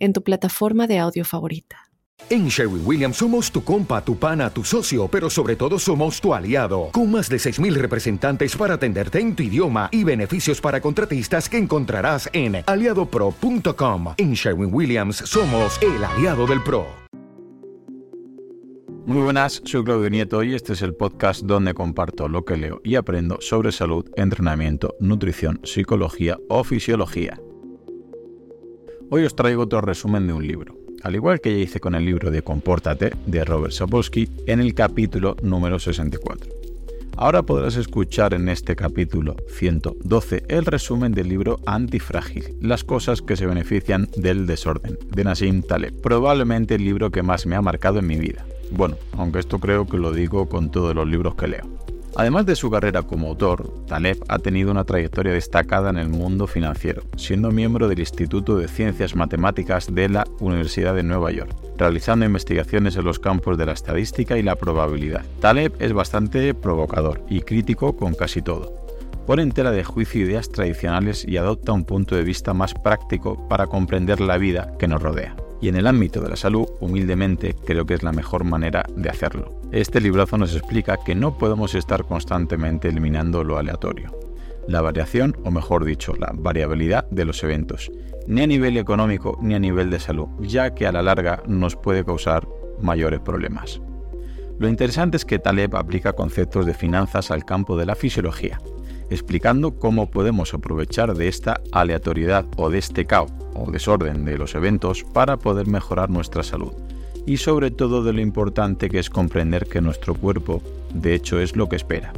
en tu plataforma de audio favorita. En Sherwin Williams somos tu compa, tu pana, tu socio, pero sobre todo somos tu aliado, con más de 6.000 representantes para atenderte en tu idioma y beneficios para contratistas que encontrarás en aliadopro.com. En Sherwin Williams somos el aliado del PRO. Muy buenas, soy Claudio Nieto y este es el podcast donde comparto lo que leo y aprendo sobre salud, entrenamiento, nutrición, psicología o fisiología. Hoy os traigo otro resumen de un libro, al igual que ya hice con el libro de Compórtate de Robert Sapolsky en el capítulo número 64. Ahora podrás escuchar en este capítulo 112 el resumen del libro Antifrágil, las cosas que se benefician del desorden, de Nassim Taleb, probablemente el libro que más me ha marcado en mi vida. Bueno, aunque esto creo que lo digo con todos los libros que leo. Además de su carrera como autor, Taleb ha tenido una trayectoria destacada en el mundo financiero, siendo miembro del Instituto de Ciencias Matemáticas de la Universidad de Nueva York, realizando investigaciones en los campos de la estadística y la probabilidad. Taleb es bastante provocador y crítico con casi todo. Pone en tela de juicio ideas tradicionales y adopta un punto de vista más práctico para comprender la vida que nos rodea y en el ámbito de la salud, humildemente, creo que es la mejor manera de hacerlo. Este librazo nos explica que no podemos estar constantemente eliminando lo aleatorio, la variación, o mejor dicho, la variabilidad de los eventos, ni a nivel económico ni a nivel de salud, ya que a la larga nos puede causar mayores problemas. Lo interesante es que Taleb aplica conceptos de finanzas al campo de la fisiología, explicando cómo podemos aprovechar de esta aleatoriedad o de este caos o desorden de los eventos para poder mejorar nuestra salud. Y sobre todo de lo importante que es comprender que nuestro cuerpo, de hecho, es lo que espera.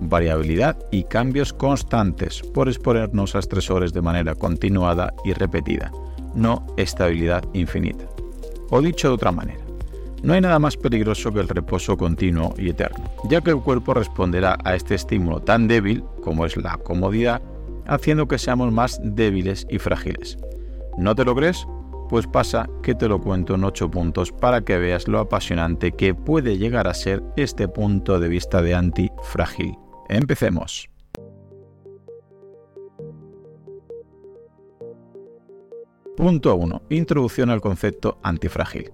Variabilidad y cambios constantes por exponernos a estresores de manera continuada y repetida, no estabilidad infinita. O dicho de otra manera, no hay nada más peligroso que el reposo continuo y eterno, ya que el cuerpo responderá a este estímulo tan débil como es la comodidad, haciendo que seamos más débiles y frágiles. ¿No te lo crees? Pues pasa que te lo cuento en 8 puntos para que veas lo apasionante que puede llegar a ser este punto de vista de antifrágil. Empecemos. Punto 1. Introducción al concepto antifrágil.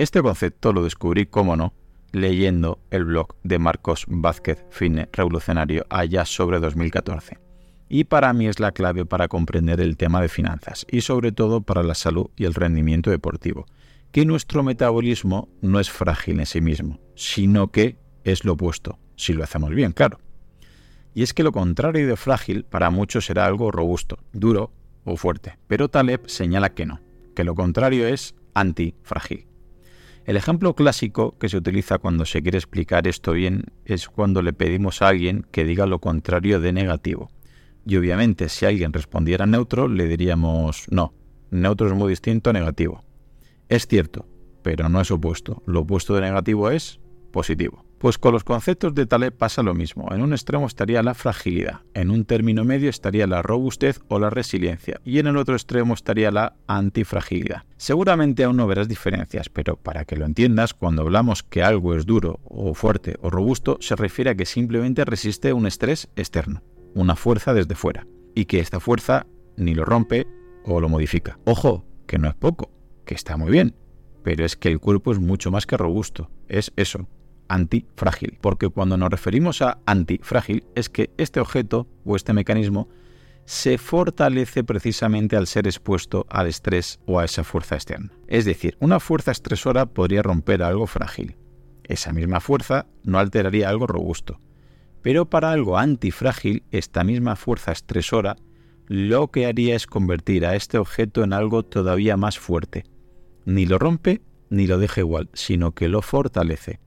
Este concepto lo descubrí, como no, leyendo el blog de Marcos Vázquez Fine Revolucionario allá sobre 2014. Y para mí es la clave para comprender el tema de finanzas y sobre todo para la salud y el rendimiento deportivo, que nuestro metabolismo no es frágil en sí mismo, sino que es lo opuesto, si lo hacemos bien, claro. Y es que lo contrario de frágil para muchos será algo robusto, duro o fuerte, pero Taleb señala que no, que lo contrario es antifrágil. El ejemplo clásico que se utiliza cuando se quiere explicar esto bien es cuando le pedimos a alguien que diga lo contrario de negativo. Y obviamente si alguien respondiera neutro le diríamos no, neutro es muy distinto a negativo. Es cierto, pero no es opuesto. Lo opuesto de negativo es positivo. Pues con los conceptos de Taleb pasa lo mismo. En un extremo estaría la fragilidad, en un término medio estaría la robustez o la resiliencia y en el otro extremo estaría la antifragilidad. Seguramente aún no verás diferencias, pero para que lo entiendas, cuando hablamos que algo es duro o fuerte o robusto, se refiere a que simplemente resiste un estrés externo, una fuerza desde fuera, y que esta fuerza ni lo rompe o lo modifica. Ojo, que no es poco, que está muy bien, pero es que el cuerpo es mucho más que robusto, es eso, antifrágil, porque cuando nos referimos a antifrágil es que este objeto o este mecanismo se fortalece precisamente al ser expuesto al estrés o a esa fuerza externa. Es decir, una fuerza estresora podría romper algo frágil. Esa misma fuerza no alteraría algo robusto. Pero para algo antifrágil, esta misma fuerza estresora lo que haría es convertir a este objeto en algo todavía más fuerte. Ni lo rompe ni lo deja igual, sino que lo fortalece.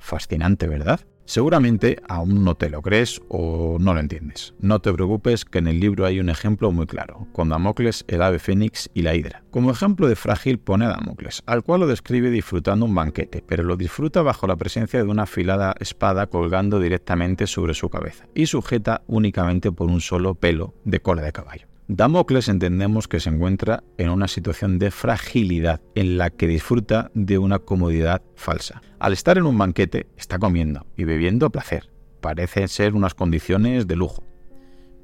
Fascinante, ¿verdad? Seguramente aún no te lo crees o no lo entiendes. No te preocupes que en el libro hay un ejemplo muy claro, con Damocles, el ave fénix y la hidra. Como ejemplo de frágil pone a Damocles, al cual lo describe disfrutando un banquete, pero lo disfruta bajo la presencia de una afilada espada colgando directamente sobre su cabeza y sujeta únicamente por un solo pelo de cola de caballo. Damocles entendemos que se encuentra en una situación de fragilidad en la que disfruta de una comodidad falsa. Al estar en un banquete, está comiendo y bebiendo a placer. Parecen ser unas condiciones de lujo.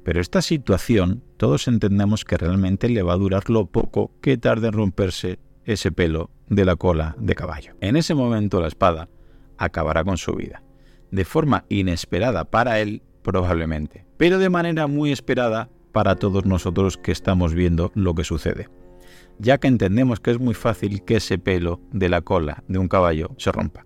Pero esta situación todos entendemos que realmente le va a durar lo poco que tarde en romperse ese pelo de la cola de caballo. En ese momento la espada acabará con su vida. De forma inesperada para él, probablemente, pero de manera muy esperada para todos nosotros que estamos viendo lo que sucede, ya que entendemos que es muy fácil que ese pelo de la cola de un caballo se rompa.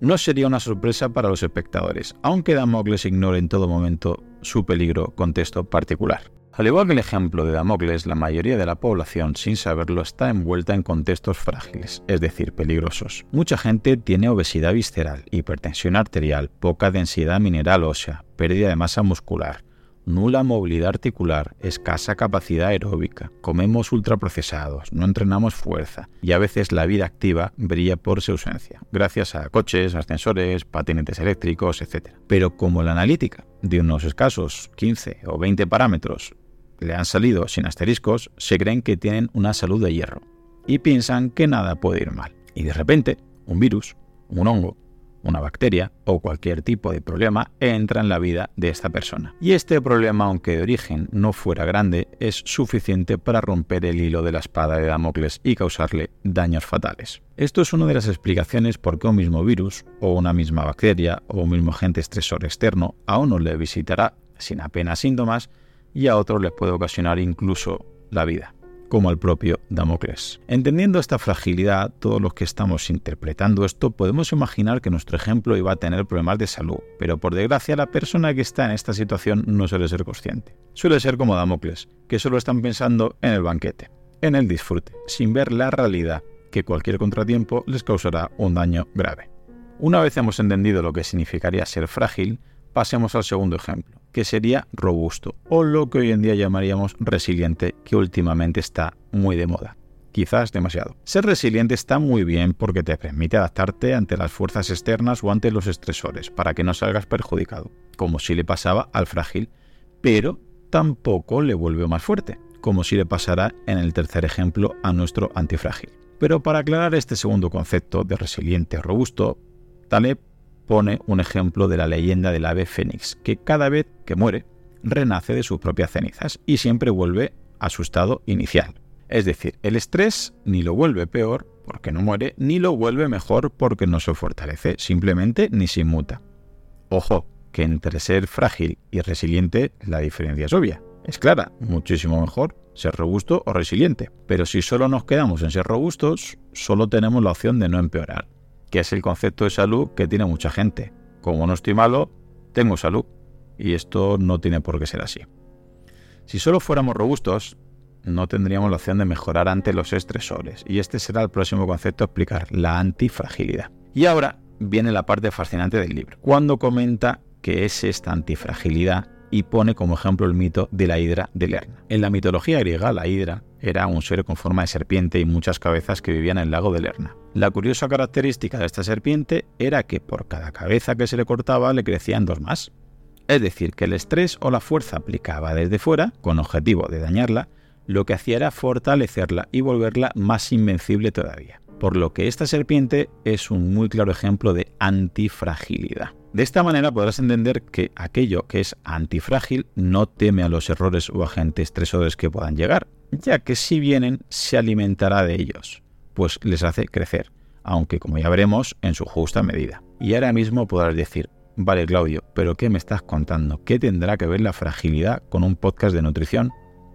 No sería una sorpresa para los espectadores, aunque Damocles ignore en todo momento su peligro contexto particular. Al igual que el ejemplo de Damocles, la mayoría de la población, sin saberlo, está envuelta en contextos frágiles, es decir, peligrosos. Mucha gente tiene obesidad visceral, hipertensión arterial, poca densidad mineral ósea, pérdida de masa muscular, nula movilidad articular, escasa capacidad aeróbica, comemos ultraprocesados, no entrenamos fuerza y a veces la vida activa brilla por su ausencia, gracias a coches, ascensores, patinetes eléctricos, etc. Pero como la analítica de unos escasos 15 o 20 parámetros le han salido sin asteriscos, se creen que tienen una salud de hierro y piensan que nada puede ir mal. Y de repente, un virus, un hongo, una bacteria o cualquier tipo de problema entra en la vida de esta persona. Y este problema, aunque de origen no fuera grande, es suficiente para romper el hilo de la espada de Damocles y causarle daños fatales. Esto es una de las explicaciones por qué un mismo virus, o una misma bacteria, o un mismo agente estresor externo a uno le visitará sin apenas síntomas y a otro le puede ocasionar incluso la vida como al propio Damocles. Entendiendo esta fragilidad, todos los que estamos interpretando esto podemos imaginar que nuestro ejemplo iba a tener problemas de salud, pero por desgracia la persona que está en esta situación no suele ser consciente. Suele ser como Damocles, que solo están pensando en el banquete, en el disfrute, sin ver la realidad que cualquier contratiempo les causará un daño grave. Una vez hemos entendido lo que significaría ser frágil, pasemos al segundo ejemplo que sería robusto, o lo que hoy en día llamaríamos resiliente, que últimamente está muy de moda. Quizás demasiado. Ser resiliente está muy bien porque te permite adaptarte ante las fuerzas externas o ante los estresores para que no salgas perjudicado, como si le pasaba al frágil, pero tampoco le vuelve más fuerte, como si le pasara en el tercer ejemplo a nuestro antifrágil. Pero para aclarar este segundo concepto de resiliente robusto, Taleb pone un ejemplo de la leyenda del ave fénix, que cada vez que muere renace de sus propias cenizas y siempre vuelve a su estado inicial. Es decir, el estrés ni lo vuelve peor porque no muere, ni lo vuelve mejor porque no se fortalece, simplemente ni se inmuta. Ojo, que entre ser frágil y resiliente la diferencia es obvia. Es clara, muchísimo mejor ser robusto o resiliente. Pero si solo nos quedamos en ser robustos, solo tenemos la opción de no empeorar que es el concepto de salud que tiene mucha gente. Como no estoy malo, tengo salud. Y esto no tiene por qué ser así. Si solo fuéramos robustos, no tendríamos la opción de mejorar ante los estresores. Y este será el próximo concepto a explicar, la antifragilidad. Y ahora viene la parte fascinante del libro, cuando comenta que es esta antifragilidad y pone como ejemplo el mito de la hidra de Lerna. En la mitología griega, la hidra era un ser con forma de serpiente y muchas cabezas que vivían en el lago de Lerna. La curiosa característica de esta serpiente era que por cada cabeza que se le cortaba le crecían dos más. Es decir, que el estrés o la fuerza aplicada desde fuera, con objetivo de dañarla, lo que hacía era fortalecerla y volverla más invencible todavía. Por lo que esta serpiente es un muy claro ejemplo de antifragilidad. De esta manera podrás entender que aquello que es antifrágil no teme a los errores o agentes estresores que puedan llegar, ya que si vienen se alimentará de ellos, pues les hace crecer, aunque como ya veremos en su justa medida. Y ahora mismo podrás decir, vale Claudio, pero ¿qué me estás contando? ¿Qué tendrá que ver la fragilidad con un podcast de nutrición,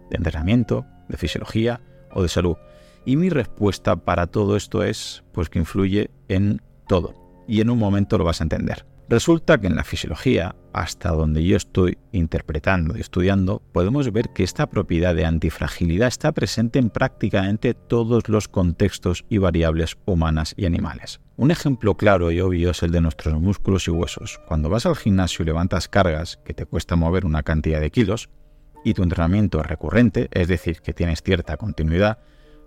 de entrenamiento, de fisiología o de salud? Y mi respuesta para todo esto es, pues que influye en todo, y en un momento lo vas a entender. Resulta que en la fisiología, hasta donde yo estoy interpretando y estudiando, podemos ver que esta propiedad de antifragilidad está presente en prácticamente todos los contextos y variables humanas y animales. Un ejemplo claro y obvio es el de nuestros músculos y huesos. Cuando vas al gimnasio y levantas cargas que te cuesta mover una cantidad de kilos, y tu entrenamiento es recurrente, es decir, que tienes cierta continuidad,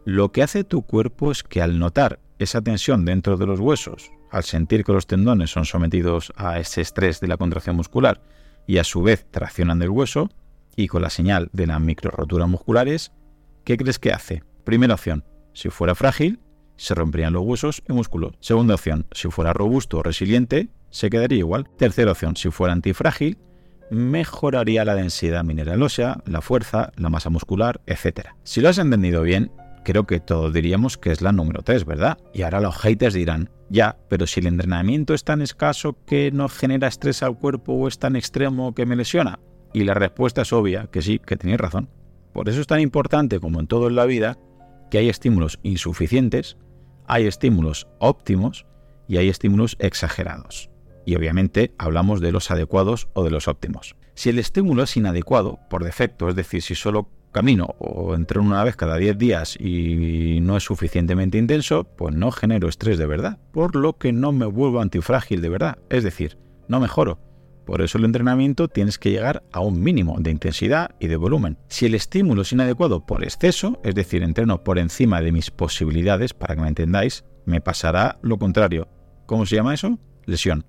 lo que hace tu cuerpo es que al notar esa tensión dentro de los huesos, al sentir que los tendones son sometidos a ese estrés de la contracción muscular y a su vez traccionan del hueso, y con la señal de las microroturas musculares, ¿qué crees que hace? Primera opción, si fuera frágil, se romperían los huesos y músculos. Segunda opción, si fuera robusto o resiliente, se quedaría igual. Tercera opción, si fuera antifrágil, mejoraría la densidad mineral ósea, la fuerza, la masa muscular, etc. Si lo has entendido bien, creo que todos diríamos que es la número 3, ¿verdad? Y ahora los haters dirán, ya, pero si el entrenamiento es tan escaso que no genera estrés al cuerpo o es tan extremo que me lesiona. Y la respuesta es obvia, que sí, que tenéis razón. Por eso es tan importante, como en todo en la vida, que hay estímulos insuficientes, hay estímulos óptimos y hay estímulos exagerados. Y obviamente hablamos de los adecuados o de los óptimos. Si el estímulo es inadecuado, por defecto, es decir, si solo camino o entreno una vez cada 10 días y no es suficientemente intenso, pues no genero estrés de verdad, por lo que no me vuelvo antifrágil de verdad, es decir, no mejoro. Por eso el entrenamiento tienes que llegar a un mínimo de intensidad y de volumen. Si el estímulo es inadecuado por exceso, es decir, entreno por encima de mis posibilidades, para que me entendáis, me pasará lo contrario. ¿Cómo se llama eso? Lesión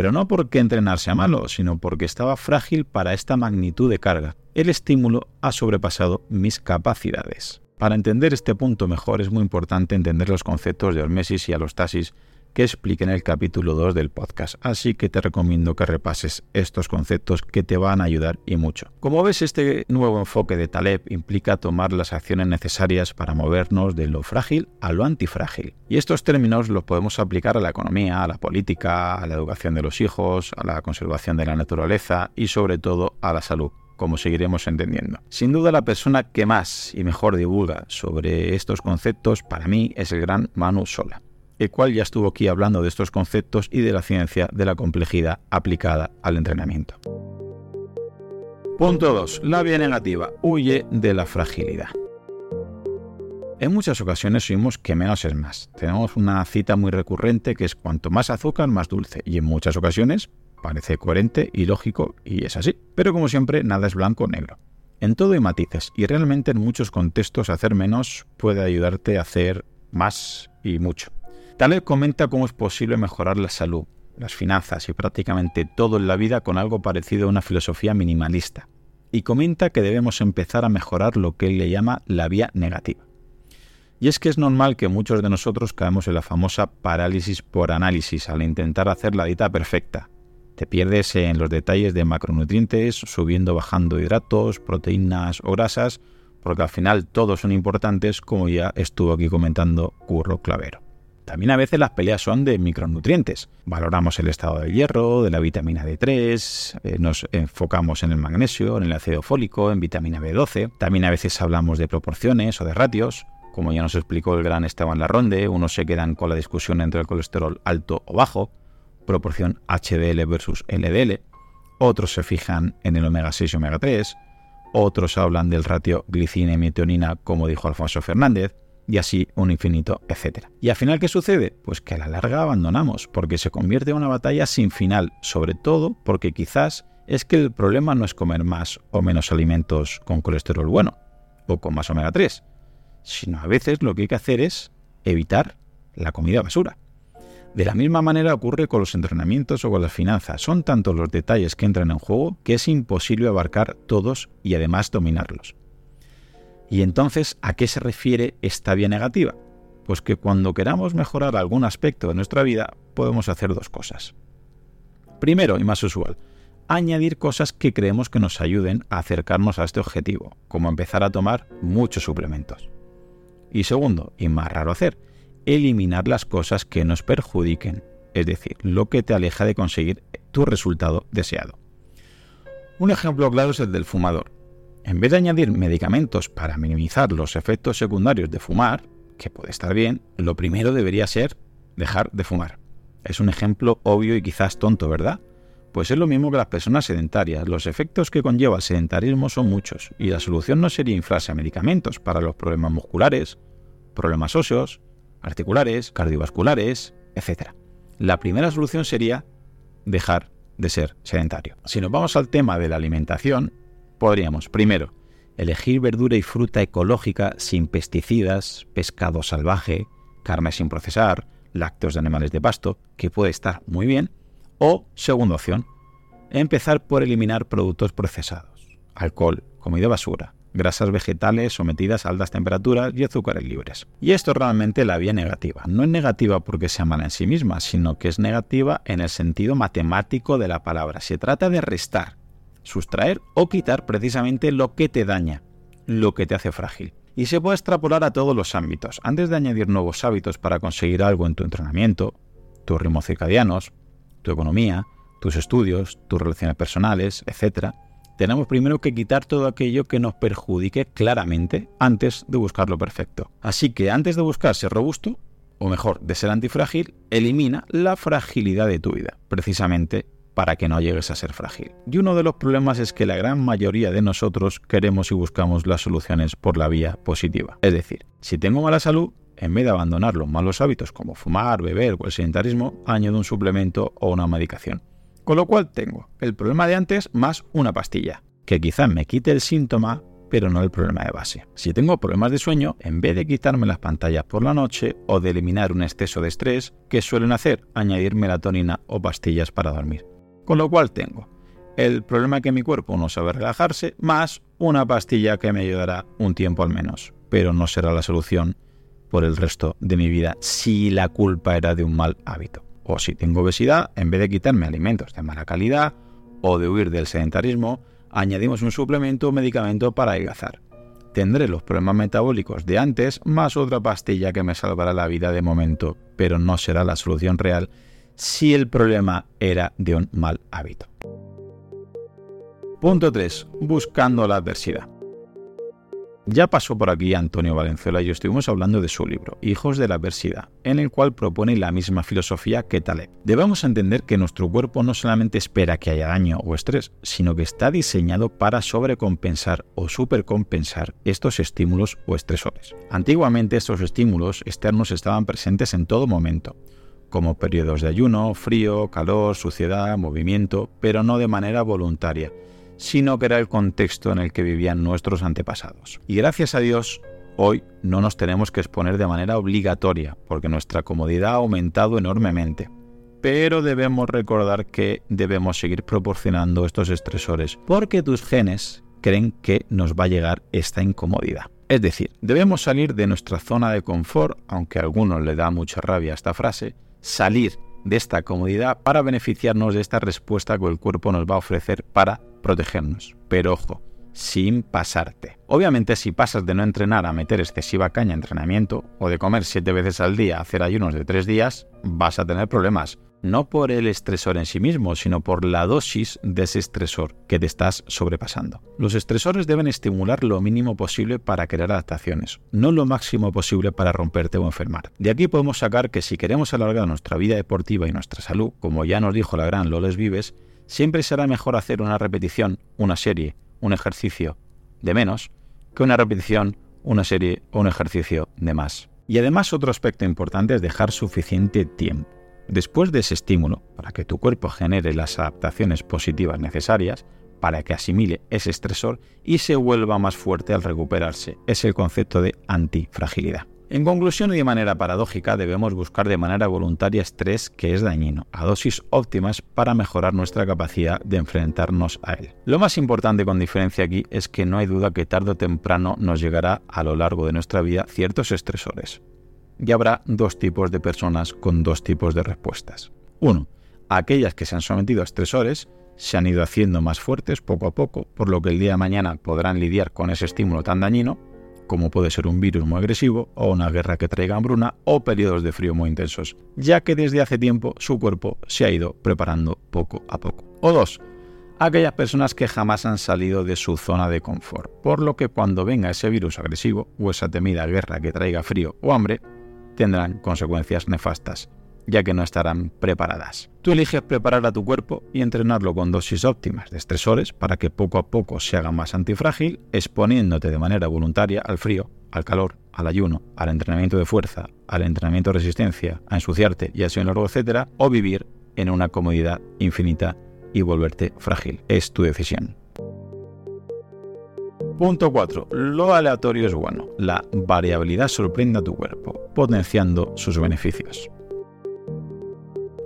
pero no porque entrenar sea malo, sino porque estaba frágil para esta magnitud de carga. El estímulo ha sobrepasado mis capacidades. Para entender este punto mejor es muy importante entender los conceptos de hormesis y alostasis que explique en el capítulo 2 del podcast, así que te recomiendo que repases estos conceptos que te van a ayudar y mucho. Como ves, este nuevo enfoque de Taleb implica tomar las acciones necesarias para movernos de lo frágil a lo antifrágil. Y estos términos los podemos aplicar a la economía, a la política, a la educación de los hijos, a la conservación de la naturaleza y sobre todo a la salud como seguiremos entendiendo. Sin duda la persona que más y mejor divulga sobre estos conceptos para mí es el gran Manu Sola el cual ya estuvo aquí hablando de estos conceptos y de la ciencia de la complejidad aplicada al entrenamiento. Punto 2. La vía negativa. Huye de la fragilidad. En muchas ocasiones oímos que menos es más. Tenemos una cita muy recurrente que es cuanto más azúcar, más dulce. Y en muchas ocasiones parece coherente y lógico y es así. Pero como siempre, nada es blanco o negro. En todo hay matices y realmente en muchos contextos hacer menos puede ayudarte a hacer más y mucho. Taleb comenta cómo es posible mejorar la salud, las finanzas y prácticamente todo en la vida con algo parecido a una filosofía minimalista. Y comenta que debemos empezar a mejorar lo que él le llama la vía negativa. Y es que es normal que muchos de nosotros caemos en la famosa parálisis por análisis al intentar hacer la dieta perfecta. Te pierdes en los detalles de macronutrientes, subiendo, bajando hidratos, proteínas o grasas, porque al final todos son importantes, como ya estuvo aquí comentando Curro Clavero. También a veces las peleas son de micronutrientes. Valoramos el estado del hierro, de la vitamina D3, eh, nos enfocamos en el magnesio, en el ácido fólico, en vitamina B12. También a veces hablamos de proporciones o de ratios. Como ya nos explicó el gran Esteban Larronde, unos se quedan con la discusión entre el colesterol alto o bajo, proporción HDL versus LDL. Otros se fijan en el omega 6 y omega 3. Otros hablan del ratio glicina y metionina, como dijo Alfonso Fernández y así un infinito, etc. ¿Y al final qué sucede? Pues que a la larga abandonamos, porque se convierte en una batalla sin final, sobre todo porque quizás es que el problema no es comer más o menos alimentos con colesterol bueno o con más omega 3, sino a veces lo que hay que hacer es evitar la comida basura. De la misma manera ocurre con los entrenamientos o con las finanzas. Son tantos los detalles que entran en juego que es imposible abarcar todos y además dominarlos. Y entonces, ¿a qué se refiere esta vía negativa? Pues que cuando queramos mejorar algún aspecto de nuestra vida, podemos hacer dos cosas. Primero, y más usual, añadir cosas que creemos que nos ayuden a acercarnos a este objetivo, como empezar a tomar muchos suplementos. Y segundo, y más raro hacer, eliminar las cosas que nos perjudiquen, es decir, lo que te aleja de conseguir tu resultado deseado. Un ejemplo claro es el del fumador. En vez de añadir medicamentos para minimizar los efectos secundarios de fumar, que puede estar bien, lo primero debería ser dejar de fumar. Es un ejemplo obvio y quizás tonto, ¿verdad? Pues es lo mismo que las personas sedentarias. Los efectos que conlleva el sedentarismo son muchos y la solución no sería inflarse a medicamentos para los problemas musculares, problemas óseos, articulares, cardiovasculares, etc. La primera solución sería dejar de ser sedentario. Si nos vamos al tema de la alimentación, podríamos, primero, elegir verdura y fruta ecológica sin pesticidas, pescado salvaje, carne sin procesar, lácteos de animales de pasto, que puede estar muy bien. O, segunda opción, empezar por eliminar productos procesados, alcohol, comida basura, grasas vegetales sometidas a altas temperaturas y azúcares libres. Y esto es realmente la vía negativa. No es negativa porque sea mala en sí misma, sino que es negativa en el sentido matemático de la palabra. Se trata de restar, sustraer o quitar precisamente lo que te daña, lo que te hace frágil. Y se puede extrapolar a todos los ámbitos. Antes de añadir nuevos hábitos para conseguir algo en tu entrenamiento, tus ritmos circadianos, tu economía, tus estudios, tus relaciones personales, etc., tenemos primero que quitar todo aquello que nos perjudique claramente antes de buscar lo perfecto. Así que antes de buscar ser robusto, o mejor, de ser antifrágil, elimina la fragilidad de tu vida, precisamente para que no llegues a ser frágil. Y uno de los problemas es que la gran mayoría de nosotros queremos y buscamos las soluciones por la vía positiva. Es decir, si tengo mala salud, en vez de abandonar los malos hábitos como fumar, beber o el sedentarismo, añado un suplemento o una medicación. Con lo cual tengo el problema de antes más una pastilla, que quizás me quite el síntoma, pero no el problema de base. Si tengo problemas de sueño, en vez de quitarme las pantallas por la noche o de eliminar un exceso de estrés, ¿qué suelen hacer? Añadir melatonina o pastillas para dormir. Con lo cual tengo el problema que mi cuerpo no sabe relajarse, más una pastilla que me ayudará un tiempo al menos, pero no será la solución por el resto de mi vida si la culpa era de un mal hábito. O si tengo obesidad, en vez de quitarme alimentos de mala calidad o de huir del sedentarismo, añadimos un suplemento o medicamento para adelgazar. Tendré los problemas metabólicos de antes más otra pastilla que me salvará la vida de momento, pero no será la solución real si el problema era de un mal hábito. Punto 3. Buscando la adversidad. Ya pasó por aquí Antonio Valenzuela y estuvimos hablando de su libro, Hijos de la Adversidad, en el cual propone la misma filosofía que Taleb. Debemos entender que nuestro cuerpo no solamente espera que haya daño o estrés, sino que está diseñado para sobrecompensar o supercompensar estos estímulos o estresores. Antiguamente estos estímulos externos estaban presentes en todo momento, como periodos de ayuno, frío, calor, suciedad, movimiento, pero no de manera voluntaria sino que era el contexto en el que vivían nuestros antepasados. Y gracias a Dios, hoy no nos tenemos que exponer de manera obligatoria, porque nuestra comodidad ha aumentado enormemente. Pero debemos recordar que debemos seguir proporcionando estos estresores, porque tus genes creen que nos va a llegar esta incomodidad. Es decir, debemos salir de nuestra zona de confort, aunque a algunos le da mucha rabia esta frase, salir de esta comodidad para beneficiarnos de esta respuesta que el cuerpo nos va a ofrecer para protegernos. Pero ojo, sin pasarte. Obviamente si pasas de no entrenar a meter excesiva caña en entrenamiento o de comer siete veces al día a hacer ayunos de tres días, vas a tener problemas no por el estresor en sí mismo, sino por la dosis de ese estresor que te estás sobrepasando. Los estresores deben estimular lo mínimo posible para crear adaptaciones, no lo máximo posible para romperte o enfermar. De aquí podemos sacar que si queremos alargar nuestra vida deportiva y nuestra salud, como ya nos dijo la gran Loles Vives, siempre será mejor hacer una repetición, una serie, un ejercicio de menos, que una repetición, una serie o un ejercicio de más. Y además otro aspecto importante es dejar suficiente tiempo. Después de ese estímulo, para que tu cuerpo genere las adaptaciones positivas necesarias, para que asimile ese estresor y se vuelva más fuerte al recuperarse. Es el concepto de antifragilidad. En conclusión y de manera paradójica, debemos buscar de manera voluntaria estrés que es dañino, a dosis óptimas para mejorar nuestra capacidad de enfrentarnos a él. Lo más importante con diferencia aquí es que no hay duda que tarde o temprano nos llegará a lo largo de nuestra vida ciertos estresores y habrá dos tipos de personas con dos tipos de respuestas. Uno, aquellas que se han sometido a estresores se han ido haciendo más fuertes poco a poco, por lo que el día de mañana podrán lidiar con ese estímulo tan dañino, como puede ser un virus muy agresivo o una guerra que traiga hambruna o periodos de frío muy intensos, ya que desde hace tiempo su cuerpo se ha ido preparando poco a poco. O dos, aquellas personas que jamás han salido de su zona de confort, por lo que cuando venga ese virus agresivo o esa temida guerra que traiga frío o hambre, tendrán consecuencias nefastas ya que no estarán preparadas. Tú eliges preparar a tu cuerpo y entrenarlo con dosis óptimas de estresores para que poco a poco se haga más antifrágil, exponiéndote de manera voluntaria al frío, al calor, al ayuno, al entrenamiento de fuerza, al entrenamiento de resistencia, a ensuciarte y así en largo, etcétera, o vivir en una comodidad infinita y volverte frágil. Es tu decisión. Punto 4. Lo aleatorio es bueno. La variabilidad sorprende a tu cuerpo, potenciando sus beneficios.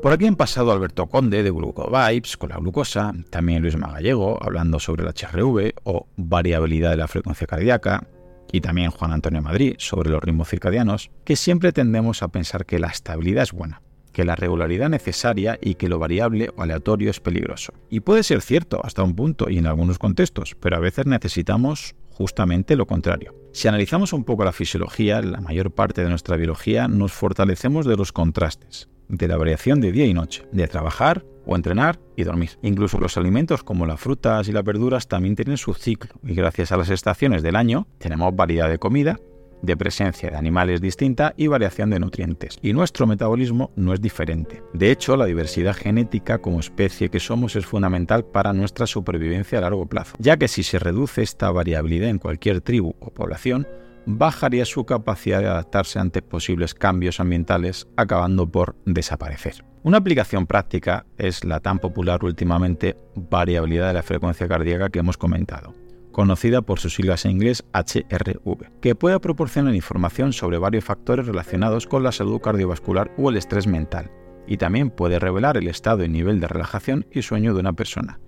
Por aquí han pasado Alberto Conde de Glucovibes con la glucosa, también Luis Magallego hablando sobre el HRV o variabilidad de la frecuencia cardíaca, y también Juan Antonio Madrid sobre los ritmos circadianos, que siempre tendemos a pensar que la estabilidad es buena, que la regularidad es necesaria y que lo variable o aleatorio es peligroso. Y puede ser cierto hasta un punto y en algunos contextos, pero a veces necesitamos justamente lo contrario. Si analizamos un poco la fisiología, la mayor parte de nuestra biología nos fortalecemos de los contrastes, de la variación de día y noche, de trabajar o entrenar y dormir. Incluso los alimentos como las frutas y las verduras también tienen su ciclo y gracias a las estaciones del año tenemos variedad de comida, de presencia de animales distinta y variación de nutrientes. Y nuestro metabolismo no es diferente. De hecho, la diversidad genética como especie que somos es fundamental para nuestra supervivencia a largo plazo, ya que si se reduce esta variabilidad en cualquier tribu o población, bajaría su capacidad de adaptarse ante posibles cambios ambientales, acabando por desaparecer. Una aplicación práctica es la tan popular últimamente variabilidad de la frecuencia cardíaca que hemos comentado, conocida por sus siglas en inglés HRV, que puede proporcionar información sobre varios factores relacionados con la salud cardiovascular o el estrés mental, y también puede revelar el estado y nivel de relajación y sueño de una persona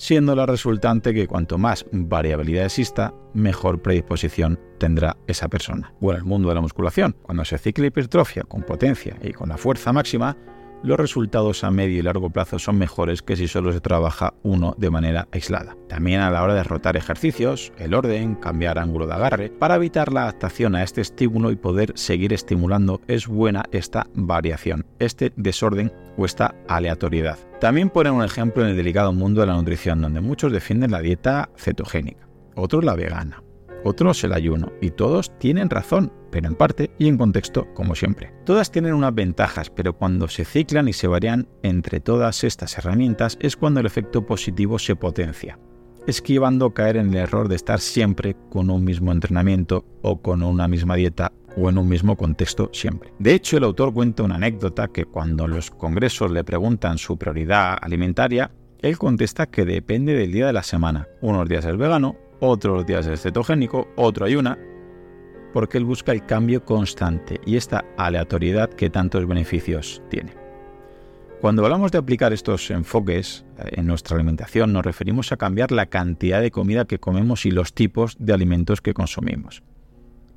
siendo la resultante que cuanto más variabilidad exista, mejor predisposición tendrá esa persona. O en el mundo de la musculación, cuando se cicla hipertrofia con potencia y con la fuerza máxima, los resultados a medio y largo plazo son mejores que si solo se trabaja uno de manera aislada. También a la hora de rotar ejercicios, el orden, cambiar ángulo de agarre, para evitar la adaptación a este estímulo y poder seguir estimulando es buena esta variación, este desorden o esta aleatoriedad. También ponen un ejemplo en el delicado mundo de la nutrición, donde muchos defienden la dieta cetogénica, otros la vegana, otros el ayuno, y todos tienen razón, pero en parte y en contexto como siempre. Todas tienen unas ventajas, pero cuando se ciclan y se varían entre todas estas herramientas es cuando el efecto positivo se potencia, esquivando caer en el error de estar siempre con un mismo entrenamiento o con una misma dieta o en un mismo contexto siempre. De hecho, el autor cuenta una anécdota que cuando los congresos le preguntan su prioridad alimentaria, él contesta que depende del día de la semana. Unos días es vegano, otros días es cetogénico, otro ayuna, porque él busca el cambio constante y esta aleatoriedad que tantos beneficios tiene. Cuando hablamos de aplicar estos enfoques eh, en nuestra alimentación nos referimos a cambiar la cantidad de comida que comemos y los tipos de alimentos que consumimos.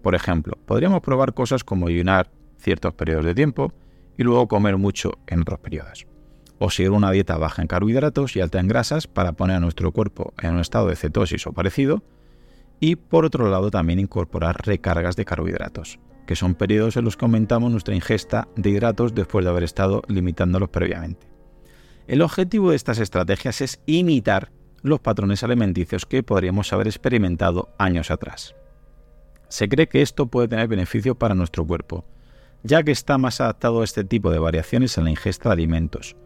Por ejemplo, podríamos probar cosas como ayunar ciertos periodos de tiempo y luego comer mucho en otros periodos o seguir una dieta baja en carbohidratos y alta en grasas para poner a nuestro cuerpo en un estado de cetosis o parecido, y por otro lado también incorporar recargas de carbohidratos, que son periodos en los que aumentamos nuestra ingesta de hidratos después de haber estado limitándolos previamente. El objetivo de estas estrategias es imitar los patrones alimenticios que podríamos haber experimentado años atrás. Se cree que esto puede tener beneficio para nuestro cuerpo, ya que está más adaptado a este tipo de variaciones en la ingesta de alimentos,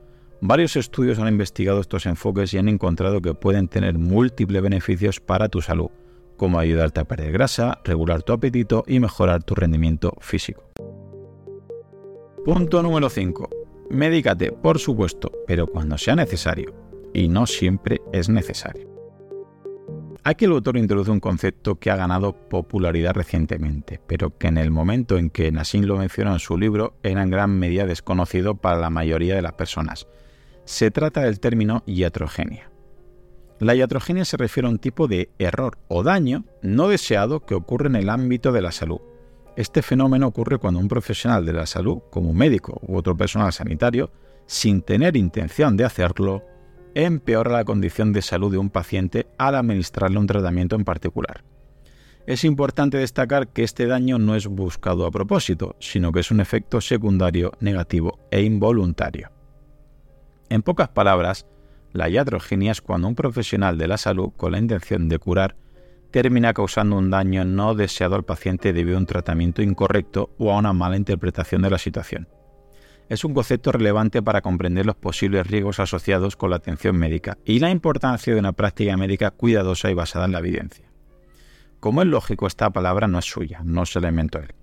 Varios estudios han investigado estos enfoques y han encontrado que pueden tener múltiples beneficios para tu salud, como ayudarte a perder grasa, regular tu apetito y mejorar tu rendimiento físico. Punto número 5. Médicate, por supuesto, pero cuando sea necesario. Y no siempre es necesario. Aquí el autor introduce un concepto que ha ganado popularidad recientemente, pero que en el momento en que Nassim lo mencionó en su libro era en gran medida desconocido para la mayoría de las personas, se trata del término iatrogenia. La iatrogenia se refiere a un tipo de error o daño no deseado que ocurre en el ámbito de la salud. Este fenómeno ocurre cuando un profesional de la salud, como un médico u otro personal sanitario, sin tener intención de hacerlo, empeora la condición de salud de un paciente al administrarle un tratamiento en particular. Es importante destacar que este daño no es buscado a propósito, sino que es un efecto secundario negativo e involuntario. En pocas palabras, la iatrogenia es cuando un profesional de la salud, con la intención de curar, termina causando un daño no deseado al paciente debido a un tratamiento incorrecto o a una mala interpretación de la situación. es un concepto relevante para comprender los posibles riesgos asociados con la atención médica y la importancia de una práctica médica cuidadosa y basada en la evidencia. Como es lógico, esta palabra no es suya, no se la inventó él.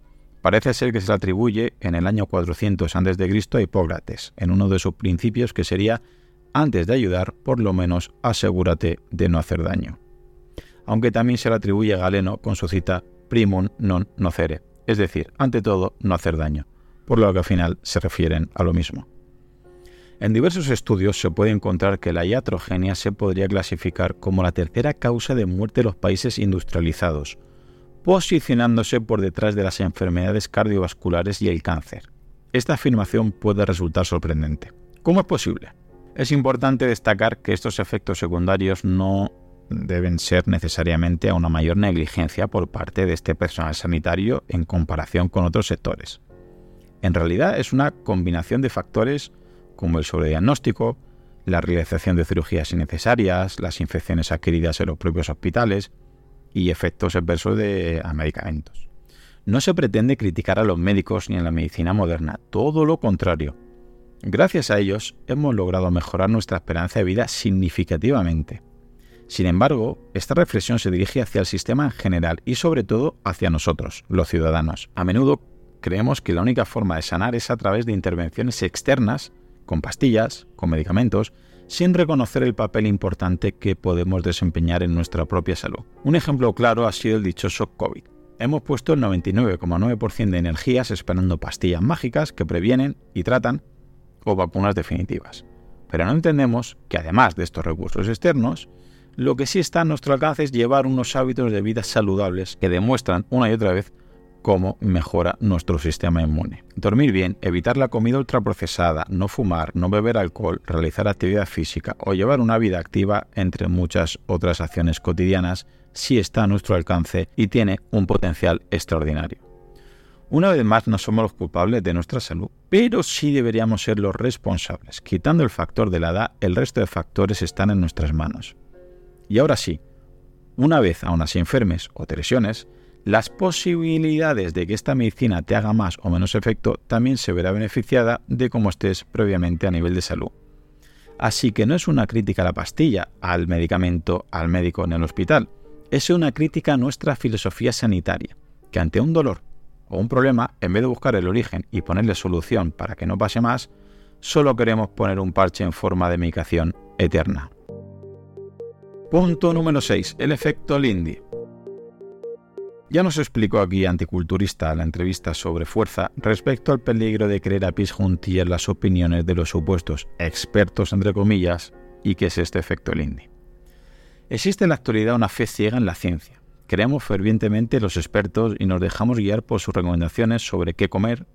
Parece ser que se la atribuye en el año 400 a.C. a Hipócrates, en uno de sus principios que sería antes de ayudar, por lo menos asegúrate de no hacer daño. Aunque también se la atribuye a Galeno con su cita primum non nocere, es decir, ante todo, no hacer daño por lo que al final se refieren a lo mismo. En diversos estudios se puede encontrar que la iatrogenia se podría clasificar como la tercera causa de muerte de los países industrializados, posicionándose por detrás de las enfermedades cardiovasculares y el cáncer. Esta afirmación puede resultar sorprendente. ¿Cómo es posible? Es importante destacar que estos efectos secundarios no deben ser necesariamente a una mayor negligencia por parte de este personal sanitario en comparación con otros sectores. En realidad es una combinación de factores como el sobrediagnóstico, la realización de cirugías innecesarias, las infecciones adquiridas en los propios hospitales y efectos adversos de medicamentos. No se pretende criticar a los médicos ni a la medicina moderna, todo lo contrario. Gracias a ellos hemos logrado mejorar nuestra esperanza de vida significativamente. Sin embargo, esta reflexión se dirige hacia el sistema en general y sobre todo hacia nosotros, los ciudadanos. A menudo creemos que la única forma de sanar es a través de intervenciones externas, con pastillas, con medicamentos, sin reconocer el papel importante que podemos desempeñar en nuestra propia salud. Un ejemplo claro ha sido el dichoso COVID. Hemos puesto el 99,9% de energías esperando pastillas mágicas que previenen y tratan o vacunas definitivas. Pero no entendemos que además de estos recursos externos, lo que sí está a nuestro alcance es llevar unos hábitos de vida saludables que demuestran una y otra vez cómo mejora nuestro sistema inmune. Dormir bien, evitar la comida ultraprocesada, no fumar, no beber alcohol, realizar actividad física o llevar una vida activa, entre muchas otras acciones cotidianas, sí está a nuestro alcance y tiene un potencial extraordinario. Una vez más, no somos los culpables de nuestra salud, pero sí deberíamos ser los responsables. Quitando el factor de la edad, el resto de factores están en nuestras manos. Y ahora sí, una vez aún así enfermes o te lesiones, las posibilidades de que esta medicina te haga más o menos efecto también se verá beneficiada de cómo estés previamente a nivel de salud. Así que no es una crítica a la pastilla, al medicamento, al médico en el hospital, es una crítica a nuestra filosofía sanitaria, que ante un dolor o un problema, en vez de buscar el origen y ponerle solución para que no pase más, solo queremos poner un parche en forma de medicación eterna. Punto número 6. El efecto Lindy. Ya nos explicó aquí Anticulturista la entrevista sobre fuerza respecto al peligro de creer a pis juntillas las opiniones de los supuestos expertos, entre comillas, y qué es este efecto Lindy. Existe en la actualidad una fe ciega en la ciencia. Creemos fervientemente los expertos y nos dejamos guiar por sus recomendaciones sobre qué comer,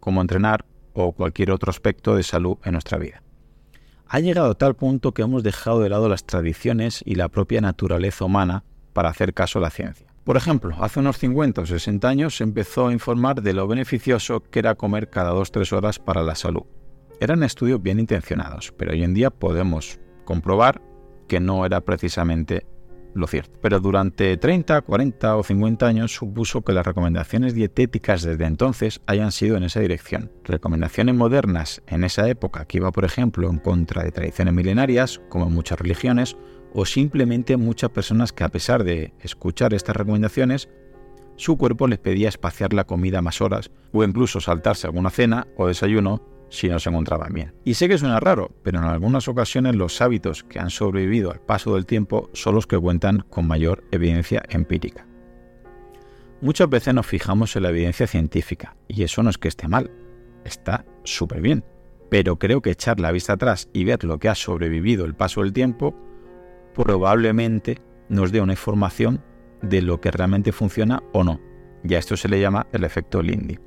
cómo entrenar o cualquier otro aspecto de salud en nuestra vida. Ha llegado a tal punto que hemos dejado de lado las tradiciones y la propia naturaleza humana para hacer caso a la ciencia. Por ejemplo, hace unos 50 o 60 años se empezó a informar de lo beneficioso que era comer cada 2-3 horas para la salud. Eran estudios bien intencionados, pero hoy en día podemos comprobar que no era precisamente lo cierto. Pero durante 30, 40 o 50 años supuso que las recomendaciones dietéticas desde entonces hayan sido en esa dirección. Recomendaciones modernas en esa época que iba, por ejemplo, en contra de tradiciones milenarias, como en muchas religiones, o simplemente muchas personas que a pesar de escuchar estas recomendaciones, su cuerpo les pedía espaciar la comida más horas o incluso saltarse alguna cena o desayuno si no se encontraban bien. Y sé que suena raro, pero en algunas ocasiones los hábitos que han sobrevivido al paso del tiempo son los que cuentan con mayor evidencia empírica. Muchas veces nos fijamos en la evidencia científica, y eso no es que esté mal, está súper bien. Pero creo que echar la vista atrás y ver lo que ha sobrevivido el paso del tiempo probablemente nos dé una información de lo que realmente funciona o no. Y a esto se le llama el efecto Lindy.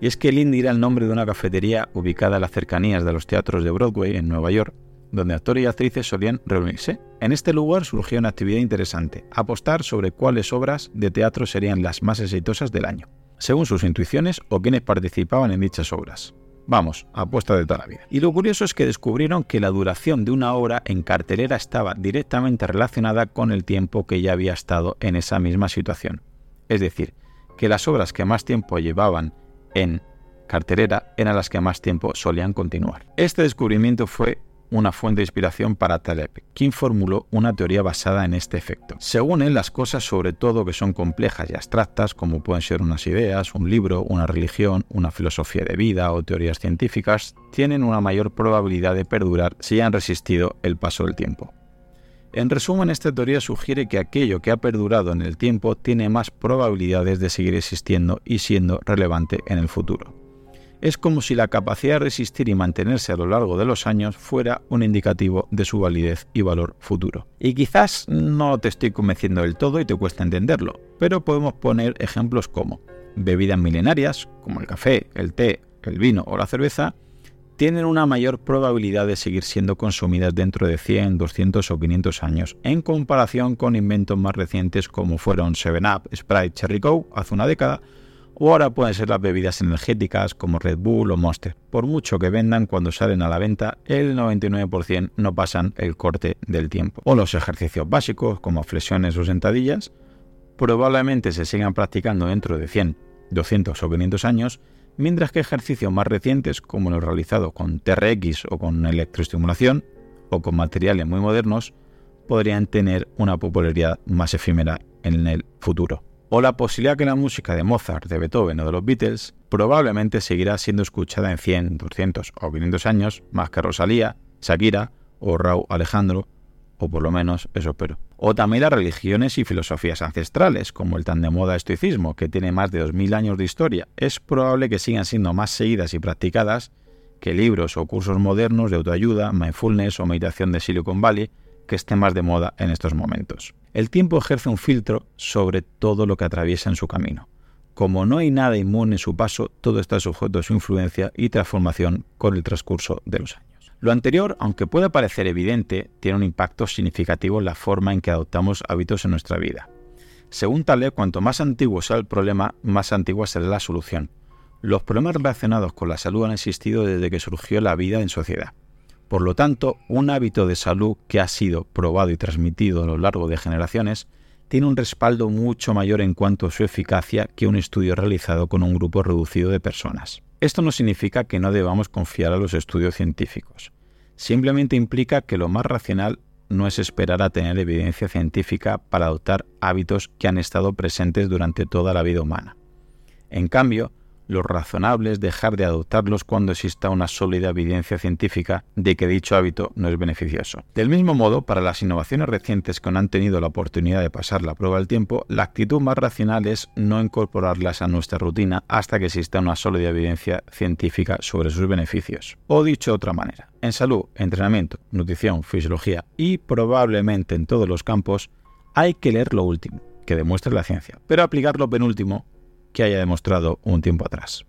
Y es que Lindy era el nombre de una cafetería ubicada en las cercanías de los teatros de Broadway en Nueva York, donde actores y actrices solían reunirse. En este lugar surgió una actividad interesante, apostar sobre cuáles obras de teatro serían las más exitosas del año, según sus intuiciones o quienes participaban en dichas obras. Vamos, apuesta de toda la vida. Y lo curioso es que descubrieron que la duración de una obra en cartelera estaba directamente relacionada con el tiempo que ya había estado en esa misma situación. Es decir, que las obras que más tiempo llevaban en carterera eran las que más tiempo solían continuar. Este descubrimiento fue una fuente de inspiración para Taleb, quien formuló una teoría basada en este efecto. Según él, las cosas, sobre todo que son complejas y abstractas, como pueden ser unas ideas, un libro, una religión, una filosofía de vida o teorías científicas, tienen una mayor probabilidad de perdurar si han resistido el paso del tiempo. En resumen, esta teoría sugiere que aquello que ha perdurado en el tiempo tiene más probabilidades de seguir existiendo y siendo relevante en el futuro es como si la capacidad de resistir y mantenerse a lo largo de los años fuera un indicativo de su validez y valor futuro. Y quizás no te estoy convenciendo del todo y te cuesta entenderlo, pero podemos poner ejemplos como bebidas milenarias, como el café, el té, el vino o la cerveza, tienen una mayor probabilidad de seguir siendo consumidas dentro de 100, 200 o 500 años, en comparación con inventos más recientes como fueron 7up, Sprite, Cherry Coke hace una década, o ahora pueden ser las bebidas energéticas como Red Bull o Monster. Por mucho que vendan cuando salen a la venta, el 99% no pasan el corte del tiempo. O los ejercicios básicos como flexiones o sentadillas, probablemente se sigan practicando dentro de 100, 200 o 500 años, mientras que ejercicios más recientes como los realizados con TRX o con electroestimulación o con materiales muy modernos podrían tener una popularidad más efímera en el futuro o la posibilidad que la música de Mozart, de Beethoven o de los Beatles probablemente seguirá siendo escuchada en 100, 200 o 500 años más que Rosalía, Shakira o Raúl Alejandro, o por lo menos eso espero. O también las religiones y filosofías ancestrales, como el tan de moda estoicismo, que tiene más de 2000 años de historia. Es probable que sigan siendo más seguidas y practicadas que libros o cursos modernos de autoayuda, mindfulness o meditación de Silicon Valley, que estén más de moda en estos momentos. El tiempo ejerce un filtro sobre todo lo que atraviesa en su camino. Como no hay nada inmune en su paso, todo está sujeto a su influencia y transformación con el transcurso de los años. Lo anterior, aunque pueda parecer evidente, tiene un impacto significativo en la forma en que adoptamos hábitos en nuestra vida. Según Taleb, cuanto más antiguo sea el problema, más antigua será la solución. Los problemas relacionados con la salud han existido desde que surgió la vida en sociedad. Por lo tanto, un hábito de salud que ha sido probado y transmitido a lo largo de generaciones tiene un respaldo mucho mayor en cuanto a su eficacia que un estudio realizado con un grupo reducido de personas. Esto no significa que no debamos confiar a los estudios científicos. Simplemente implica que lo más racional no es esperar a tener evidencia científica para adoptar hábitos que han estado presentes durante toda la vida humana. En cambio, lo razonable es dejar de adoptarlos cuando exista una sólida evidencia científica de que dicho hábito no es beneficioso. Del mismo modo, para las innovaciones recientes que no han tenido la oportunidad de pasar la prueba del tiempo, la actitud más racional es no incorporarlas a nuestra rutina hasta que exista una sólida evidencia científica sobre sus beneficios. O dicho de otra manera, en salud, entrenamiento, nutrición, fisiología y probablemente en todos los campos, hay que leer lo último, que demuestre la ciencia, pero aplicar lo penúltimo que haya demostrado un tiempo atrás.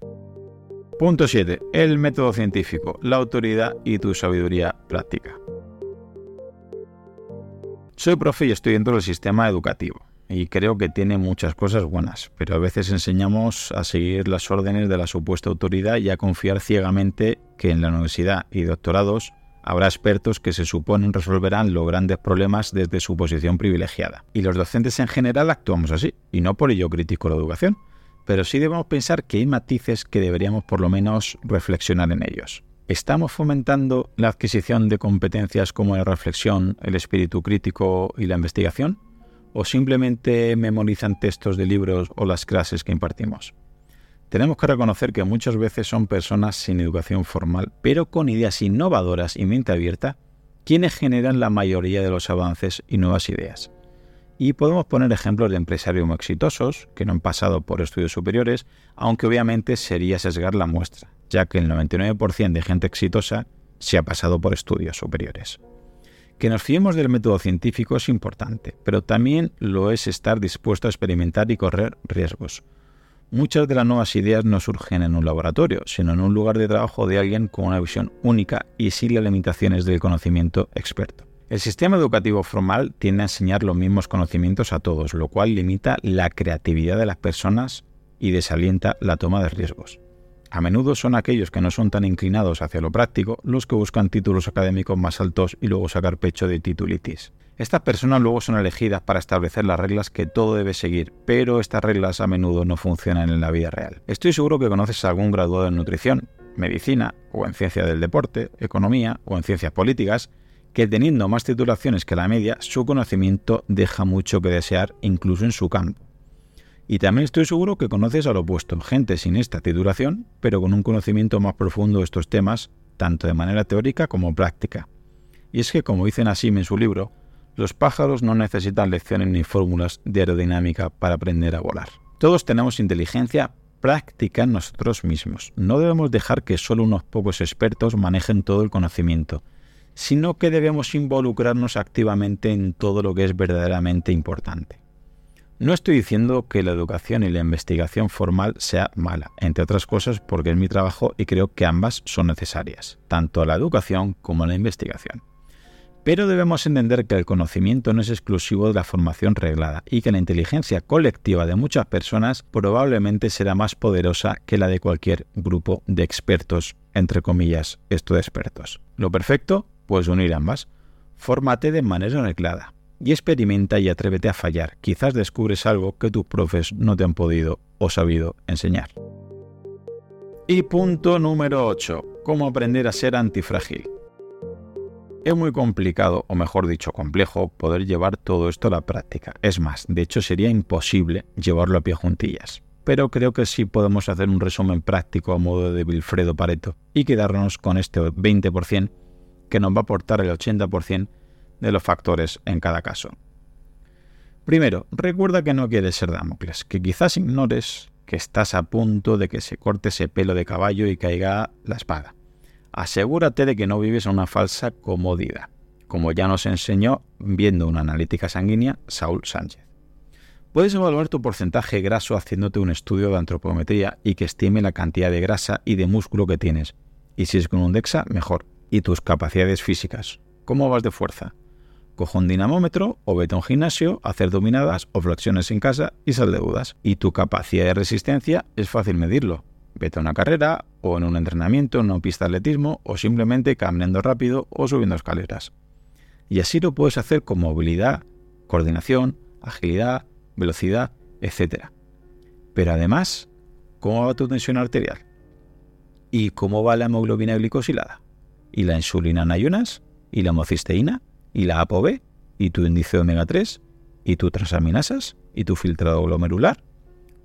Punto 7. El método científico, la autoridad y tu sabiduría práctica. Soy profe y estoy dentro del sistema educativo y creo que tiene muchas cosas buenas, pero a veces enseñamos a seguir las órdenes de la supuesta autoridad y a confiar ciegamente que en la universidad y doctorados habrá expertos que se suponen resolverán los grandes problemas desde su posición privilegiada. Y los docentes en general actuamos así, y no por ello critico la educación pero sí debemos pensar que hay matices que deberíamos por lo menos reflexionar en ellos. ¿Estamos fomentando la adquisición de competencias como la reflexión, el espíritu crítico y la investigación? ¿O simplemente memorizan textos de libros o las clases que impartimos? Tenemos que reconocer que muchas veces son personas sin educación formal, pero con ideas innovadoras y mente abierta, quienes generan la mayoría de los avances y nuevas ideas. Y podemos poner ejemplos de empresarios muy exitosos que no han pasado por estudios superiores, aunque obviamente sería sesgar la muestra, ya que el 99% de gente exitosa se ha pasado por estudios superiores. Que nos fiemos del método científico es importante, pero también lo es estar dispuesto a experimentar y correr riesgos. Muchas de las nuevas ideas no surgen en un laboratorio, sino en un lugar de trabajo de alguien con una visión única y sin las limitaciones del conocimiento experto. El sistema educativo formal tiende a enseñar los mismos conocimientos a todos, lo cual limita la creatividad de las personas y desalienta la toma de riesgos. A menudo son aquellos que no son tan inclinados hacia lo práctico los que buscan títulos académicos más altos y luego sacar pecho de titulitis. Estas personas luego son elegidas para establecer las reglas que todo debe seguir, pero estas reglas a menudo no funcionan en la vida real. Estoy seguro que conoces a algún graduado en nutrición, medicina o en ciencia del deporte, economía o en ciencias políticas, que teniendo más titulaciones que la media, su conocimiento deja mucho que desear incluso en su campo. Y también estoy seguro que conoces al opuesto, gente sin esta titulación, pero con un conocimiento más profundo de estos temas, tanto de manera teórica como práctica. Y es que, como dicen así en su libro, los pájaros no necesitan lecciones ni fórmulas de aerodinámica para aprender a volar. Todos tenemos inteligencia práctica en nosotros mismos. No debemos dejar que solo unos pocos expertos manejen todo el conocimiento, sino que debemos involucrarnos activamente en todo lo que es verdaderamente importante. No estoy diciendo que la educación y la investigación formal sea mala, entre otras cosas porque es mi trabajo y creo que ambas son necesarias, tanto la educación como la investigación. Pero debemos entender que el conocimiento no es exclusivo de la formación reglada y que la inteligencia colectiva de muchas personas probablemente será más poderosa que la de cualquier grupo de expertos, entre comillas, esto de expertos. Lo perfecto, pues unir ambas. Fórmate de manera reglada y experimenta y atrévete a fallar. Quizás descubres algo que tus profes no te han podido o sabido enseñar. Y punto número 8. Cómo aprender a ser antifrágil. Es muy complicado, o mejor dicho, complejo, poder llevar todo esto a la práctica. Es más, de hecho sería imposible llevarlo a pie juntillas. Pero creo que sí podemos hacer un resumen práctico a modo de Wilfredo Pareto y quedarnos con este 20% que nos va a aportar el 80% de los factores en cada caso. Primero, recuerda que no quieres ser Damocles, que quizás ignores que estás a punto de que se corte ese pelo de caballo y caiga la espada asegúrate de que no vives en una falsa comodidad, como ya nos enseñó viendo una analítica sanguínea Saúl Sánchez. Puedes evaluar tu porcentaje graso haciéndote un estudio de antropometría y que estime la cantidad de grasa y de músculo que tienes. Y si es con un DEXA, mejor. Y tus capacidades físicas. ¿Cómo vas de fuerza? Cojo un dinamómetro o vete a un gimnasio, hacer dominadas o flexiones en casa y sal de dudas. Y tu capacidad de resistencia es fácil medirlo. Vete a una carrera o en un entrenamiento, en una pista de atletismo o simplemente caminando rápido o subiendo escaleras. Y así lo puedes hacer con movilidad, coordinación, agilidad, velocidad, etc. Pero además, ¿cómo va tu tensión arterial? ¿Y cómo va la hemoglobina glicosilada? ¿Y la insulina en ayunas? ¿Y la homocisteína? ¿Y la ApoB? ¿Y tu índice omega 3? ¿Y tu transaminasas? ¿Y tu filtrado glomerular?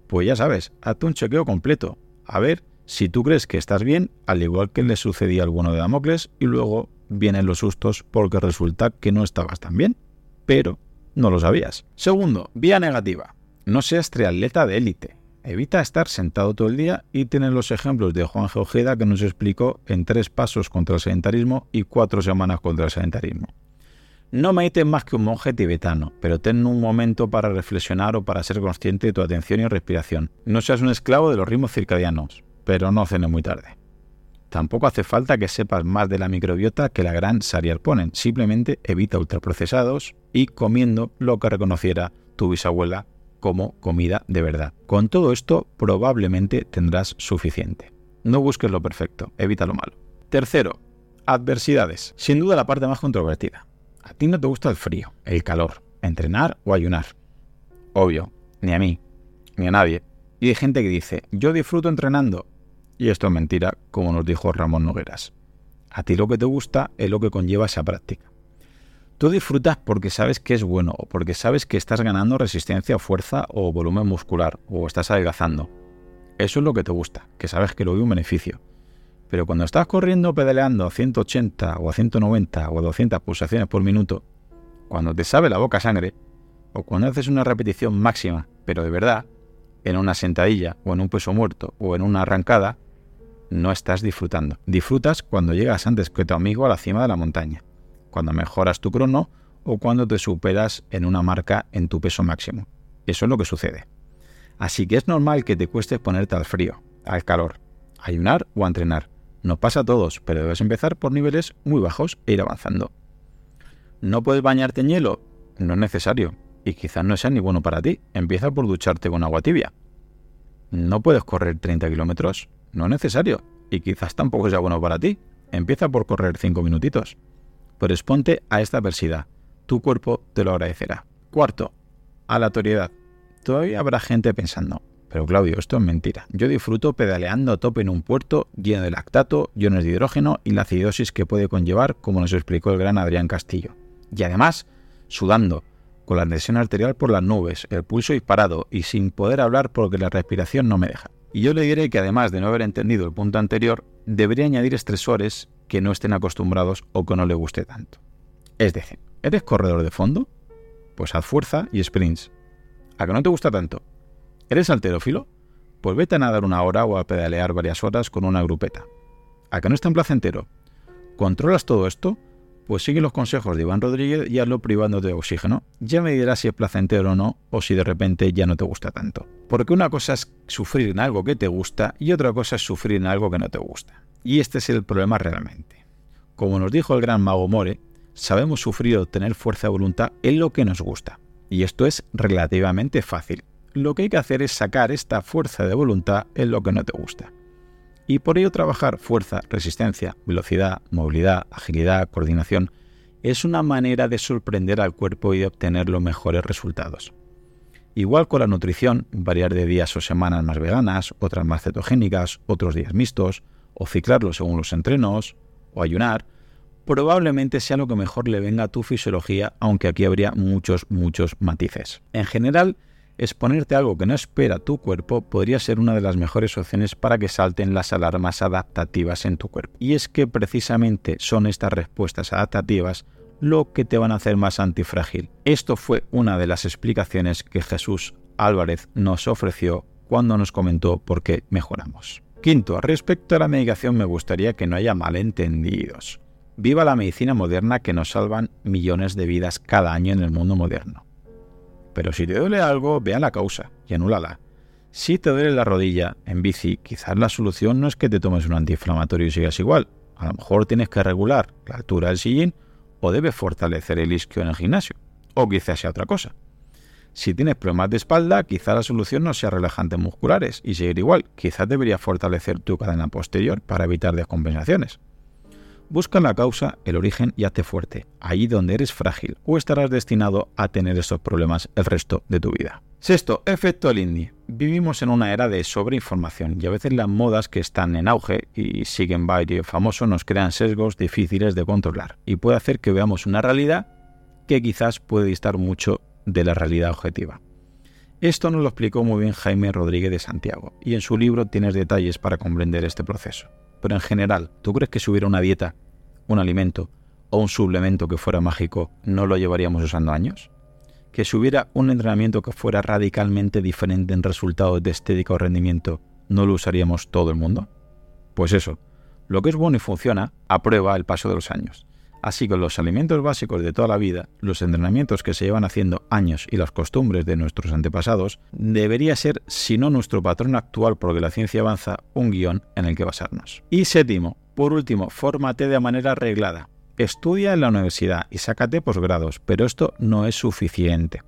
Pues ya sabes, hazte un chequeo completo a ver si tú crees que estás bien, al igual que le sucedía al bueno de Damocles, y luego vienen los sustos porque resulta que no estabas tan bien, pero no lo sabías. Segundo, vía negativa. No seas triatleta de élite. Evita estar sentado todo el día y tener los ejemplos de Juan Geojeda que nos explicó en tres pasos contra el sedentarismo y cuatro semanas contra el sedentarismo. No medites más que un monje tibetano, pero ten un momento para reflexionar o para ser consciente de tu atención y respiración. No seas un esclavo de los ritmos circadianos, pero no cenes muy tarde. Tampoco hace falta que sepas más de la microbiota que la gran Sariar ponen. Simplemente evita ultraprocesados y comiendo lo que reconociera tu bisabuela como comida de verdad. Con todo esto probablemente tendrás suficiente. No busques lo perfecto, evita lo malo. Tercero, adversidades. Sin duda la parte más controvertida. A ti no te gusta el frío, el calor, entrenar o ayunar. Obvio, ni a mí, ni a nadie. Y hay gente que dice, yo disfruto entrenando. Y esto es mentira, como nos dijo Ramón Nogueras. A ti lo que te gusta es lo que conlleva esa práctica. Tú disfrutas porque sabes que es bueno o porque sabes que estás ganando resistencia, fuerza o volumen muscular o estás adelgazando. Eso es lo que te gusta, que sabes que lo hay un beneficio. Pero cuando estás corriendo pedaleando a 180 o a 190 o a 200 pulsaciones por minuto, cuando te sabe la boca sangre, o cuando haces una repetición máxima, pero de verdad, en una sentadilla o en un peso muerto o en una arrancada, no estás disfrutando. Disfrutas cuando llegas antes que tu amigo a la cima de la montaña, cuando mejoras tu crono o cuando te superas en una marca en tu peso máximo. Eso es lo que sucede. Así que es normal que te cueste ponerte al frío, al calor, ayunar o entrenar. No pasa a todos, pero debes empezar por niveles muy bajos e ir avanzando. ¿No puedes bañarte en hielo? No es necesario, y quizás no sea ni bueno para ti. Empieza por ducharte con agua tibia. ¿No puedes correr 30 kilómetros? No es necesario, y quizás tampoco sea bueno para ti. Empieza por correr 5 minutitos. Pero exponte a esta adversidad. tu cuerpo te lo agradecerá. Cuarto, aleatoriedad. Todavía habrá gente pensando, pero Claudio, esto es mentira. Yo disfruto pedaleando a tope en un puerto lleno de lactato, iones de hidrógeno y la acidosis que puede conllevar, como nos explicó el gran Adrián Castillo. Y además, sudando, con la tensión arterial por las nubes, el pulso disparado y sin poder hablar porque la respiración no me deja. Y yo le diré que además de no haber entendido el punto anterior, debería añadir estresores que no estén acostumbrados o que no le guste tanto. Es decir, ¿eres corredor de fondo? Pues haz fuerza y sprints. ¿A que no te gusta tanto? ¿Eres alterófilo? Pues vete a nadar una hora o a pedalear varias horas con una grupeta. ¿A que no es tan placentero? ¿Controlas todo esto? Pues sigue los consejos de Iván Rodríguez y hazlo privando de oxígeno. Ya me dirás si es placentero o no, o si de repente ya no te gusta tanto. Porque una cosa es sufrir en algo que te gusta y otra cosa es sufrir en algo que no te gusta. Y este es el problema realmente. Como nos dijo el gran mago More, sabemos sufrir tener fuerza de voluntad en lo que nos gusta. Y esto es relativamente fácil. Lo que hay que hacer es sacar esta fuerza de voluntad en lo que no te gusta y por ello trabajar fuerza, resistencia, velocidad, movilidad, agilidad, coordinación es una manera de sorprender al cuerpo y de obtener los mejores resultados. Igual con la nutrición, variar de días o semanas más veganas, otras más cetogénicas, otros días mixtos, o ciclarlo según los entrenos, o ayunar, probablemente sea lo que mejor le venga a tu fisiología, aunque aquí habría muchos, muchos matices. En general, exponerte a algo que no espera tu cuerpo podría ser una de las mejores opciones para que salten las alarmas adaptativas en tu cuerpo. Y es que precisamente son estas respuestas adaptativas lo que te van a hacer más antifrágil. Esto fue una de las explicaciones que Jesús Álvarez nos ofreció cuando nos comentó por qué mejoramos. Quinto, respecto a la medicación me gustaría que no haya malentendidos. Viva la medicina moderna que nos salvan millones de vidas cada año en el mundo moderno. Pero si te duele algo, ve a la causa y anúlala. Si te duele la rodilla en bici, quizás la solución no es que te tomes un antiinflamatorio y sigas igual. A lo mejor tienes que regular la altura del sillín o debes fortalecer el isquio en el gimnasio. O quizás sea otra cosa. Si tienes problemas de espalda, quizás la solución no sea relajantes musculares y seguir igual. Quizás deberías fortalecer tu cadena posterior para evitar descompensaciones. Busca la causa, el origen y hazte fuerte, ahí donde eres frágil, o estarás destinado a tener esos problemas el resto de tu vida. Sexto, efecto Lindy. Vivimos en una era de sobreinformación y a veces las modas que están en auge y siguen baile famoso nos crean sesgos difíciles de controlar y puede hacer que veamos una realidad que quizás puede distar mucho de la realidad objetiva. Esto nos lo explicó muy bien Jaime Rodríguez de Santiago y en su libro tienes detalles para comprender este proceso. Pero en general, ¿tú crees que si hubiera una dieta, un alimento o un suplemento que fuera mágico, no lo llevaríamos usando años? ¿Que si hubiera un entrenamiento que fuera radicalmente diferente en resultados de estética o rendimiento, no lo usaríamos todo el mundo? Pues eso, lo que es bueno y funciona, aprueba el paso de los años. Así que los alimentos básicos de toda la vida, los entrenamientos que se llevan haciendo años y las costumbres de nuestros antepasados, debería ser, si no nuestro patrón actual porque la ciencia avanza, un guion en el que basarnos. Y séptimo, por último, fórmate de manera arreglada. Estudia en la universidad y sácate posgrados, pero esto no es suficiente.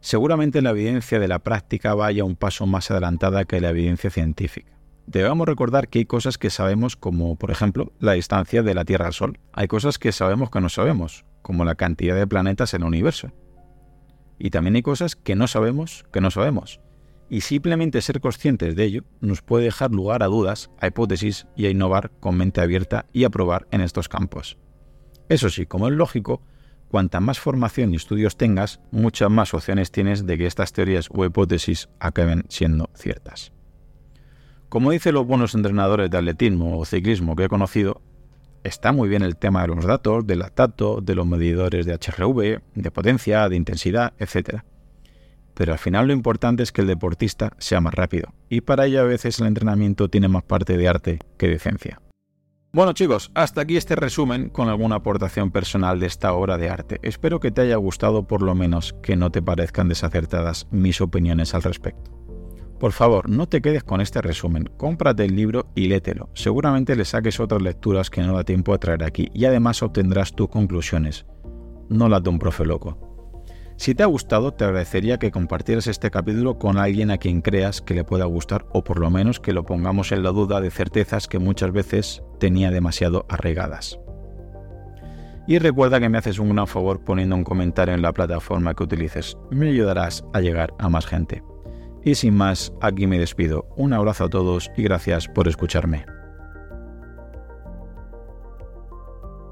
Seguramente la evidencia de la práctica vaya un paso más adelantada que la evidencia científica. Debemos recordar que hay cosas que sabemos como, por ejemplo, la distancia de la Tierra al Sol. Hay cosas que sabemos que no sabemos, como la cantidad de planetas en el universo. Y también hay cosas que no sabemos que no sabemos. Y simplemente ser conscientes de ello nos puede dejar lugar a dudas, a hipótesis y a innovar con mente abierta y a probar en estos campos. Eso sí, como es lógico, cuanta más formación y estudios tengas, muchas más opciones tienes de que estas teorías o hipótesis acaben siendo ciertas. Como dicen los buenos entrenadores de atletismo o ciclismo que he conocido, está muy bien el tema de los datos, del lactato, de los medidores de HRV, de potencia, de intensidad, etc. Pero al final lo importante es que el deportista sea más rápido, y para ello a veces el entrenamiento tiene más parte de arte que de ciencia. Bueno chicos, hasta aquí este resumen con alguna aportación personal de esta obra de arte. Espero que te haya gustado por lo menos que no te parezcan desacertadas mis opiniones al respecto. Por favor, no te quedes con este resumen, cómprate el libro y lételo. Seguramente le saques otras lecturas que no da tiempo a traer aquí y además obtendrás tus conclusiones, no las de un profe loco. Si te ha gustado, te agradecería que compartieras este capítulo con alguien a quien creas que le pueda gustar o por lo menos que lo pongamos en la duda de certezas que muchas veces tenía demasiado arraigadas. Y recuerda que me haces un gran favor poniendo un comentario en la plataforma que utilices. Me ayudarás a llegar a más gente. Y sin más, aquí me despido. Un abrazo a todos y gracias por escucharme.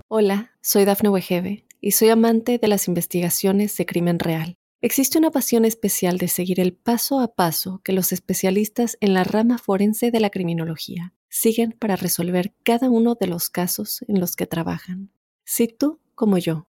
Hola, soy Dafne Wegebe y soy amante de las investigaciones de crimen real. Existe una pasión especial de seguir el paso a paso que los especialistas en la rama forense de la criminología siguen para resolver cada uno de los casos en los que trabajan. Si tú, como yo,